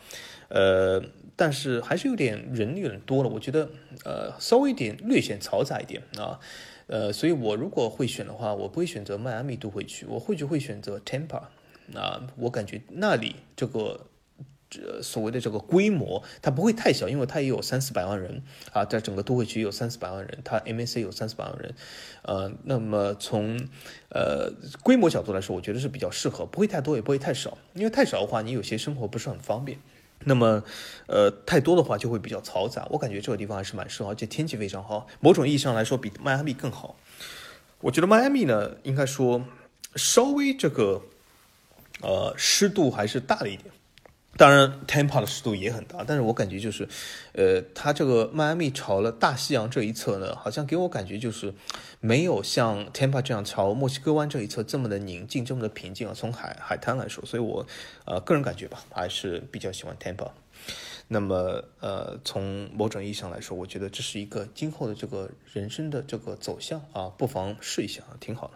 呃。但是还是有点人有点多了，我觉得，呃，稍微一点略显嘈杂一点啊，呃，所以我如果会选的话，我不会选择迈阿密都会区，我或许会选择 Tampa，啊，我感觉那里这个，呃所谓的这个规模，它不会太小，因为它也有三四百万人啊，在整个都会区有三四百万人，它 MAC 有三四百万人，呃，那么从呃规模角度来说，我觉得是比较适合，不会太多，也不会太少，因为太少的话，你有些生活不是很方便。那么，呃，太多的话就会比较嘈杂。我感觉这个地方还是蛮适合，而且天气非常好。某种意义上来说，比迈阿密更好。我觉得迈阿密呢，应该说稍微这个，呃，湿度还是大了一点。当然 t e m p a 的湿度也很大，但是我感觉就是，呃，它这个迈阿密朝了大西洋这一侧呢，好像给我感觉就是没有像 t e m p a 这样朝墨西哥湾这一侧这么的宁静，这么的平静啊。从海海滩来说，所以我呃个人感觉吧，还是比较喜欢 t e m p a。那么呃，从某种意义上来说，我觉得这是一个今后的这个人生的这个走向啊，不妨试一下啊，挺好的。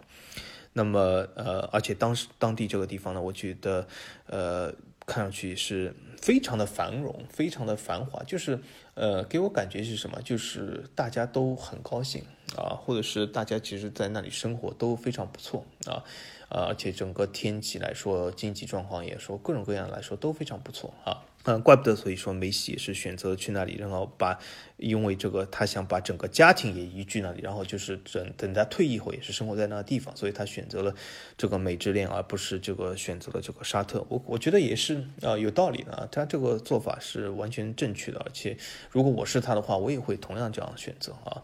那么呃，而且当时当地这个地方呢，我觉得呃。看上去是非常的繁荣，非常的繁华，就是呃，给我感觉是什么？就是大家都很高兴啊，或者是大家其实在那里生活都非常不错啊，而且整个天气来说，经济状况也说各种各样来说都非常不错啊。嗯，怪不得，所以说梅西也是选择去那里，然后把，因为这个他想把整个家庭也移居那里，然后就是等等他退役后也是生活在那个地方，所以他选择了这个美之恋，而不是这个选择了这个沙特。我我觉得也是啊，有道理的，他这个做法是完全正确的，而且如果我是他的话，我也会同样这样选择啊，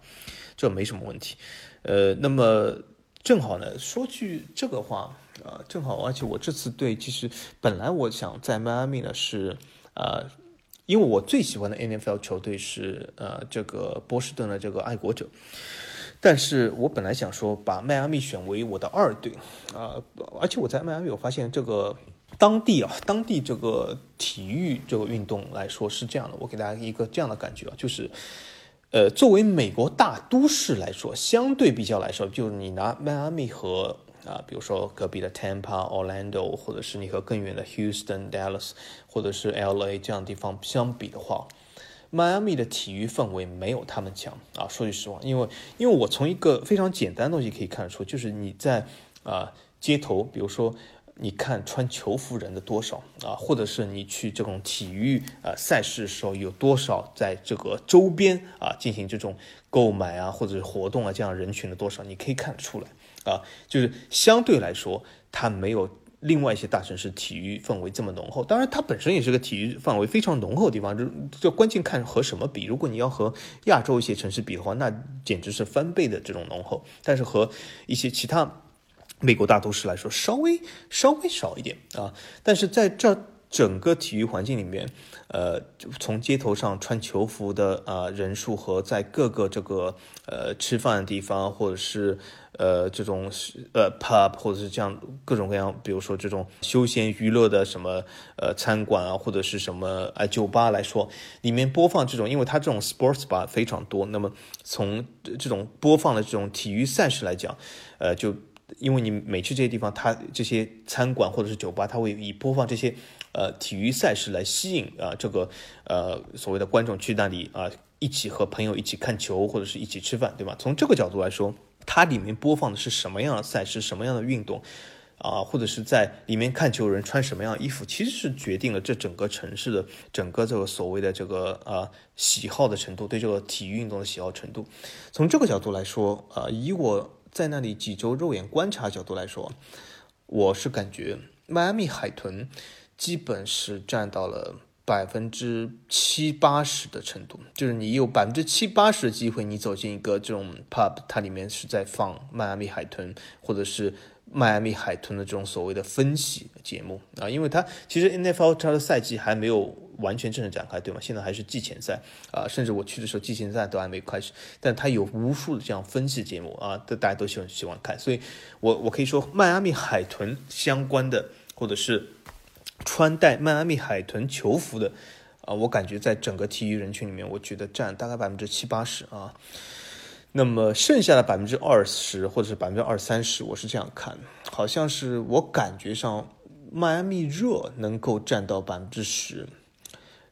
这没什么问题。呃，那么正好呢，说句这个话啊，正好，而且我这次对，其实本来我想在迈阿密呢是。呃，因为我最喜欢的 NFL 球队是呃这个波士顿的这个爱国者，但是我本来想说把迈阿密选为我的二队啊，而且我在迈阿密我发现这个当地啊，当地这个体育这个运动来说是这样的，我给大家一个这样的感觉啊，就是呃作为美国大都市来说，相对比较来说，就是你拿迈阿密和啊，比如说隔壁的 Tampa、Orlando，或者是你和更远的 Houston、Dallas，或者是 LA 这样的地方相比的话，迈阿密的体育氛围没有他们强啊。说句实话，因为因为我从一个非常简单的东西可以看出，就是你在啊街头，比如说你看穿球服人的多少啊，或者是你去这种体育啊赛事的时候有多少在这个周边啊进行这种购买啊或者是活动啊这样人群的多少，你可以看得出来。啊，就是相对来说，它没有另外一些大城市体育氛围这么浓厚。当然，它本身也是个体育范围非常浓厚的地方。这这关键看和什么比。如果你要和亚洲一些城市比的话，那简直是翻倍的这种浓厚。但是和一些其他美国大都市来说，稍微稍微少一点啊。但是在这。整个体育环境里面，呃，从街头上穿球服的啊人数和在各个这个呃吃饭的地方，或者是呃这种呃 pub 或者是这样各种各样，比如说这种休闲娱乐的什么呃餐馆啊，或者是什么呃酒吧来说，里面播放这种，因为它这种 sports bar 非常多，那么从这种播放的这种体育赛事来讲，呃，就因为你每去这些地方，它这些餐馆或者是酒吧，它会以播放这些。呃，体育赛事来吸引啊，这个呃所谓的观众去那里啊，一起和朋友一起看球或者是一起吃饭，对吧？从这个角度来说，它里面播放的是什么样的赛事，什么样的运动啊，或者是在里面看球人穿什么样的衣服，其实是决定了这整个城市的整个这个所谓的这个呃喜好的程度，对这个体育运动的喜好程度。从这个角度来说，啊，以我在那里几周肉眼观察角度来说，我是感觉迈阿密海豚。基本是占到了百分之七八十的程度，就是你有百分之七八十的机会，你走进一个这种 pub，它里面是在放迈阿密海豚，或者是迈阿密海豚的这种所谓的分析节目啊，因为它其实 NFL 它的赛季还没有完全正式展开，对吗？现在还是季前赛啊，甚至我去的时候季前赛都还没开始，但它有无数的这样分析节目啊，这大家都喜欢喜欢看，所以我我可以说迈阿密海豚相关的或者是穿戴迈阿密海豚球服的啊，我感觉在整个体育人群里面，我觉得占大概百分之七八十啊。那么剩下的百分之二十或者是百分之二三十，我是这样看，好像是我感觉上迈阿密热能够占到百分之十，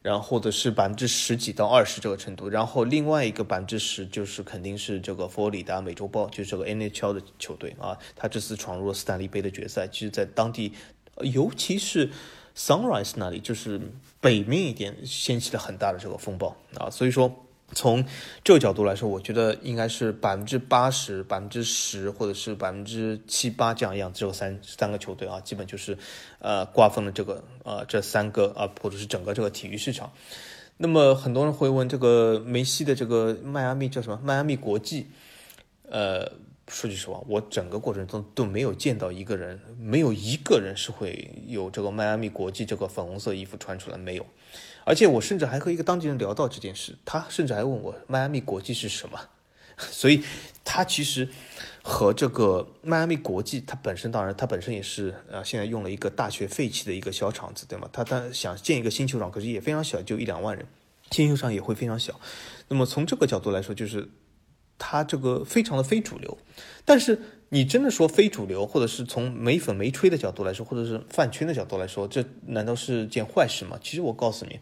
然后的是百分之十几到二十这个程度，然后另外一个百分之十就是肯定是这个佛罗里达美洲豹，就是这个 NHL 的球队啊，他这次闯入了斯坦利杯的决赛，其实在当地，尤其是 Sunrise 那里，就是北面一点掀起了很大的这个风暴啊，所以说。从这个角度来说，我觉得应该是百分之八十、百分之十，或者是百分之七八这样样，只有三三个球队啊，基本就是，呃，瓜分了这个呃这三个啊，或者是整个这个体育市场。那么很多人会问，这个梅西的这个迈阿密叫什么？迈阿密国际？呃，说句实话，我整个过程中都没有见到一个人，没有一个人是会有这个迈阿密国际这个粉红色衣服穿出来，没有。而且我甚至还和一个当地人聊到这件事，他甚至还问我迈阿密国际是什么，所以他其实和这个迈阿密国际，它本身当然它本身也是呃现在用了一个大学废弃的一个小厂子，对吗？他他想建一个新球场，可是也非常小，就一两万人，新球场也会非常小。那么从这个角度来说，就是它这个非常的非主流，但是。你真的说非主流，或者是从没粉没吹的角度来说，或者是饭圈的角度来说，这难道是件坏事吗？其实我告诉你，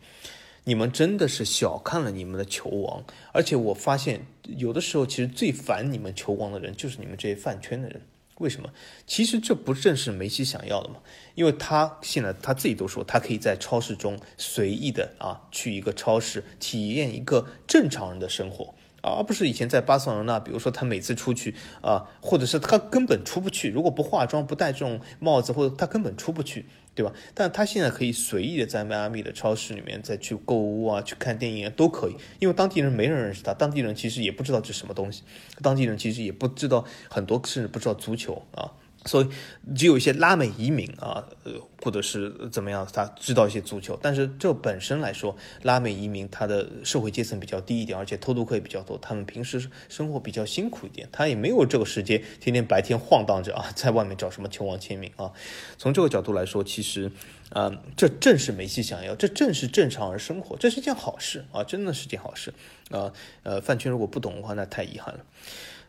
你们真的是小看了你们的球王。而且我发现，有的时候其实最烦你们球王的人，就是你们这些饭圈的人。为什么？其实这不正是梅西想要的吗？因为他现在他自己都说，他可以在超市中随意的啊，去一个超市体验一个正常人的生活。而不是以前在巴塞罗那，比如说他每次出去啊，或者是他根本出不去，如果不化妆、不戴这种帽子，或者他根本出不去，对吧？但他现在可以随意的在迈阿密的超市里面再去购物啊，去看电影啊，都可以，因为当地人没人认识他，当地人其实也不知道这什么东西，当地人其实也不知道很多甚至不知道足球啊。所以，只有一些拉美移民啊，呃，或者是怎么样，他知道一些足球。但是这本身来说，拉美移民他的社会阶层比较低一点，而且偷渡客也比较多，他们平时生活比较辛苦一点，他也没有这个时间天天白天晃荡着啊，在外面找什么球王签名啊。从这个角度来说，其实，啊，这正是梅西想要，这正是正常而生活，这是件好事啊，真的是件好事啊。呃，饭圈如果不懂的话，那太遗憾了。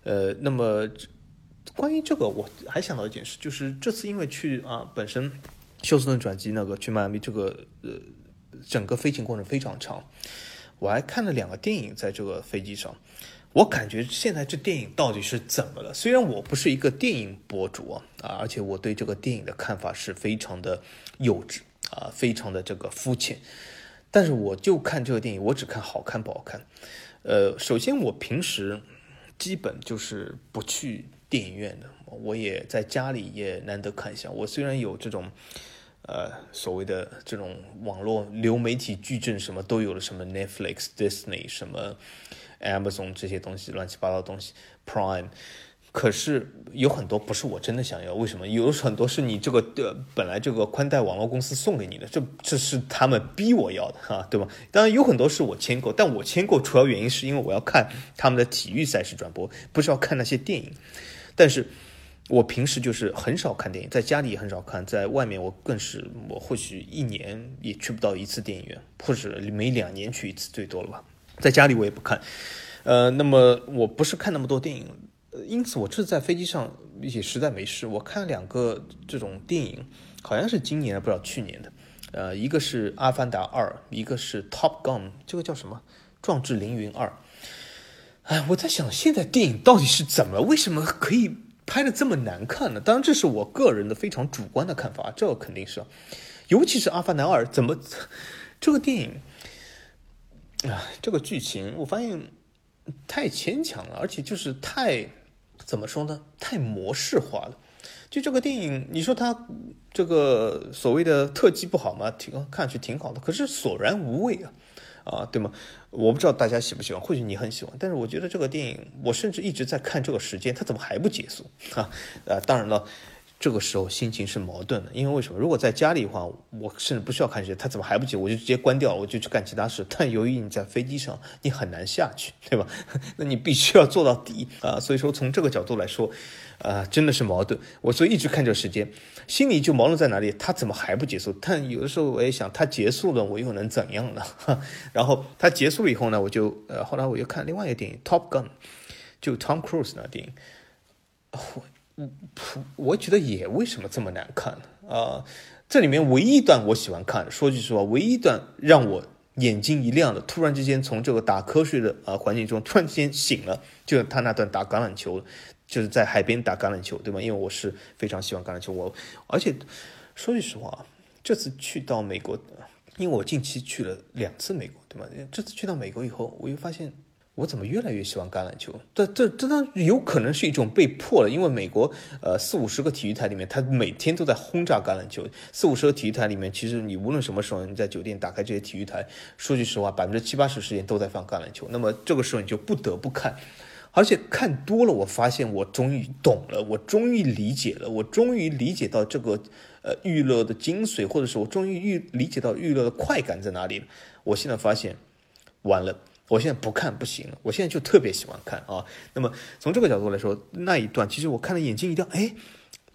呃，那么。关于这个，我还想到一件事，就是这次因为去啊，本身休斯顿转机那个去迈阿密，这个呃，整个飞行过程非常长，我还看了两个电影在这个飞机上，我感觉现在这电影到底是怎么了？虽然我不是一个电影博主啊，啊，而且我对这个电影的看法是非常的幼稚啊，非常的这个肤浅，但是我就看这个电影，我只看好看不好看。呃，首先我平时基本就是不去。电影院的，我也在家里也难得看一下。我虽然有这种，呃，所谓的这种网络流媒体矩阵，什么都有了，什么 Netflix、Disney、什么 Amazon 这些东西，乱七八糟东西，Prime。可是有很多不是我真的想要，为什么？有很多是你这个的本来这个宽带网络公司送给你的，这这是他们逼我要的哈，对吧？当然有很多是我签购，但我签购主要原因是因为我要看他们的体育赛事转播，不是要看那些电影。但是，我平时就是很少看电影，在家里也很少看，在外面我更是，我或许一年也去不到一次电影院，或者每两年去一次最多了吧。在家里我也不看，呃，那么我不是看那么多电影，因此我这次在飞机上也实在没事，我看两个这种电影，好像是今年的不知道去年的，呃，一个是《阿凡达二》，一个是《Top Gun》，这个叫什么？《壮志凌云二》。哎，我在想，现在电影到底是怎么？为什么可以拍的这么难看呢？当然，这是我个人的非常主观的看法，这肯定是。尤其是《阿凡达二》，怎么这个电影啊，这个剧情，我发现太牵强了，而且就是太怎么说呢？太模式化了。就这个电影，你说它这个所谓的特技不好吗？挺看上去挺好的，可是索然无味啊。啊，对吗？我不知道大家喜不喜欢，或许你很喜欢，但是我觉得这个电影，我甚至一直在看这个时间，它怎么还不结束啊？啊，当然了，这个时候心情是矛盾的，因为为什么？如果在家里的话，我甚至不需要看这些，他怎么还不接？我就直接关掉，我就去干其他事。但由于你在飞机上，你很难下去，对吧？那你必须要做到底啊。所以说，从这个角度来说，啊，真的是矛盾。我所以一直看这个时间，心里就矛盾在哪里？他怎么还不结束？但有的时候我也想，他结束了，我又能怎样呢？然后他结束了以后呢，我就呃，后来我又看另外一个电影《Top Gun》，就 Tom Cruise 那电影，我。我我觉得也为什么这么难看啊？这里面唯一一段我喜欢看，说句实话，唯一一段让我眼睛一亮的，突然之间从这个打瞌睡的啊环境中突然之间醒了，就是他那段打橄榄球，就是在海边打橄榄球，对吗？因为我是非常喜欢橄榄球，我而且说句实话，这次去到美国，因为我近期去了两次美国，对吗？这次去到美国以后，我又发现。我怎么越来越喜欢橄榄球？这这这当有可能是一种被迫了，因为美国呃四五十个体育台里面，他每天都在轰炸橄榄球。四五十个体育台里面，其实你无论什么时候你在酒店打开这些体育台，说句实话，百分之七八十时间都在放橄榄球。那么这个时候你就不得不看，而且看多了，我发现我终于懂了，我终于理解了，我终于理解到这个呃娱乐的精髓，或者是我终于预理解到娱乐的快感在哪里了。我现在发现，完了。我现在不看不行了，我现在就特别喜欢看啊。那么从这个角度来说，那一段其实我看了眼睛一亮，哎，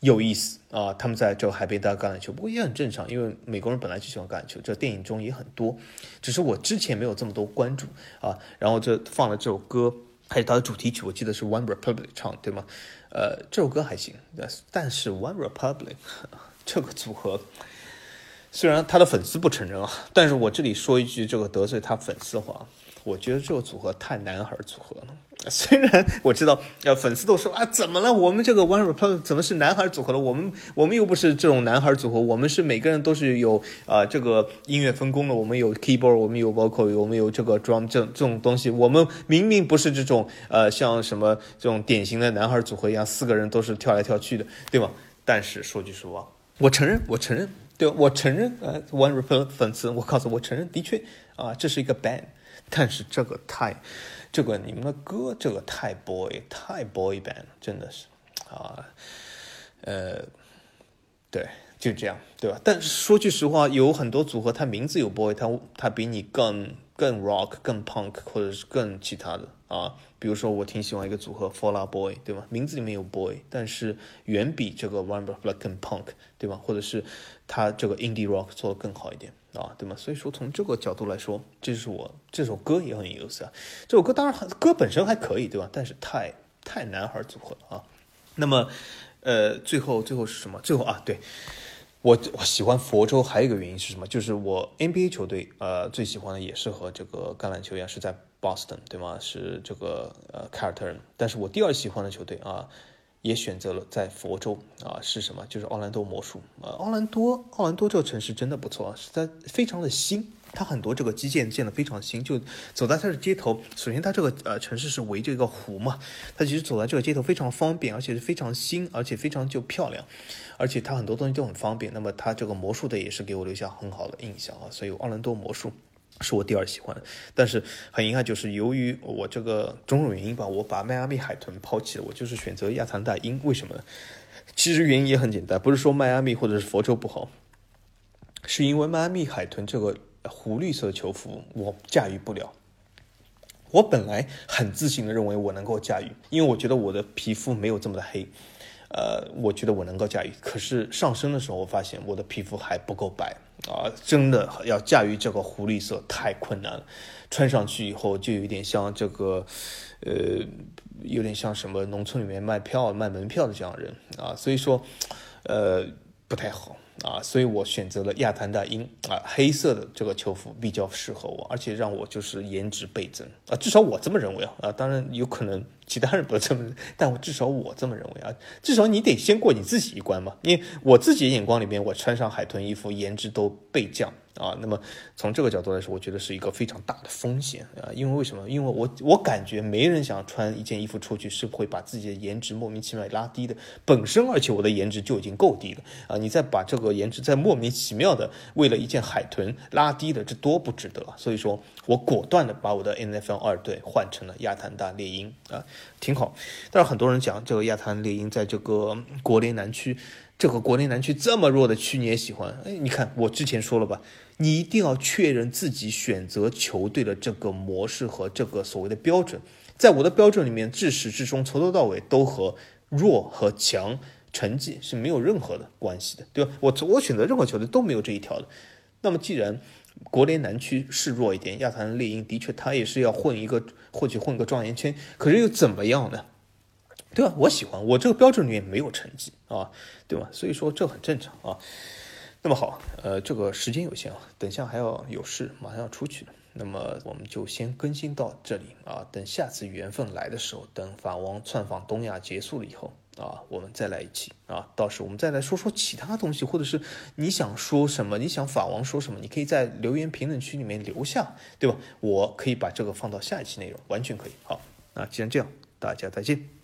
有意思啊。他们在这海边打橄榄球，不过也很正常，因为美国人本来就喜欢橄榄球，这电影中也很多。只是我之前没有这么多关注啊。然后这放了这首歌，还有它的主题曲，我记得是 One Republic 唱，对吗？呃，这首歌还行，但是 One Republic 这个组合。虽然他的粉丝不承认啊，但是我这里说一句这个得罪他粉丝的话。我觉得这个组合太男孩组合了。虽然我知道，呃，粉丝都说啊，怎么了？我们这个 One Republic 怎么是男孩组合了？我们我们又不是这种男孩组合，我们是每个人都是有啊这个音乐分工的。我们有 keyboard，我们有 vocal，我们有这个 drum 这这种东西。我们明明不是这种呃像什么这种典型的男孩组合一样，四个人都是跳来跳去的，对吗？但是说句实话，我承认，我承认，对，我承认，呃，One Republic 粉丝，我告诉我承认，的确啊，这是一个 band。但是这个太，这个你们的歌这个太 boy 太 boy band 真的是啊，呃，对，就这样，对吧？但是说句实话，有很多组合，它名字有 boy，它它比你更更 rock、更 punk，或者是更其他的啊。比如说，我挺喜欢一个组合 Fall Out Boy，对吧？名字里面有 boy，但是远比这个 One Republic 更 punk，对吧？或者是他这个 indie rock 做的更好一点。啊，对吗？所以说从这个角度来说，这是我这首歌也很有意思啊。这首歌当然歌本身还可以，对吧？但是太太男孩组合了啊。那么，呃，最后最后是什么？最后啊，对我我喜欢佛州还有一个原因是什么？就是我 NBA 球队呃最喜欢的也是和这个橄榄球一样是在 Boston，对吗？是这个呃凯尔特人。但是我第二喜欢的球队啊。也选择了在佛州啊，是什么？就是奥兰多魔术啊。奥兰多，奥兰多这个城市真的不错，是在非常的新，它很多这个基建建的非常新。就走在它的街头，首先它这个呃城市是围着一个湖嘛，它其实走在这个街头非常方便，而且是非常新，而且非常就漂亮，而且它很多东西都很方便。那么它这个魔术的也是给我留下很好的印象啊，所以奥兰多魔术。是我第二喜欢，但是很遗憾，就是由于我这个种种原因吧，我把迈阿密海豚抛弃了，我就是选择亚特兰大鹰。为什么呢？其实原因也很简单，不是说迈阿密或者是佛州不好，是因为迈阿密海豚这个湖绿色球服我驾驭不了。我本来很自信的认为我能够驾驭，因为我觉得我的皮肤没有这么的黑，呃，我觉得我能够驾驭。可是上身的时候，我发现我的皮肤还不够白。啊，真的要驾驭这个狐狸色太困难了，穿上去以后就有点像这个，呃，有点像什么农村里面卖票卖门票的这样人啊，所以说，呃，不太好。啊，所以我选择了亚特兰大鹰啊，黑色的这个球服比较适合我，而且让我就是颜值倍增啊，至少我这么认为啊啊，当然有可能其他人不这么，但我至少我这么认为啊，至少你得先过你自己一关嘛，因为我自己的眼光里面，我穿上海豚衣服，颜值都倍降。啊，那么从这个角度来说，我觉得是一个非常大的风险啊，因为为什么？因为我我感觉没人想穿一件衣服出去，是会把自己的颜值莫名其妙拉低的。本身，而且我的颜值就已经够低了啊，你再把这个颜值再莫名其妙的为了一件海豚拉低的，这多不值得！所以说我果断的把我的 NFL 二队换成了亚特兰大猎鹰啊，挺好。但是很多人讲这个亚特兰猎鹰在这个国联南区。这个国内南区这么弱的区你也喜欢？哎，你看我之前说了吧，你一定要确认自己选择球队的这个模式和这个所谓的标准。在我的标准里面，至始至终从头到尾都和弱和强成绩是没有任何的关系的，对吧？我我选择任何球队都没有这一条的。那么既然国联南区是弱一点，亚特兰猎鹰的确他也是要混一个，或许混个状元签，可是又怎么样呢？对吧？我喜欢，我这个标准里面没有成绩啊，对吧？所以说这很正常啊。那么好，呃，这个时间有限啊，等下还要有事，马上要出去了。那么我们就先更新到这里啊，等下次缘分来的时候，等法王窜访东亚结束了以后啊，我们再来一期啊，到时候我们再来说说其他东西，或者是你想说什么，你想法王说什么，你可以在留言评论区里面留下，对吧？我可以把这个放到下一期内容，完全可以。好，那既然这样，大家再见。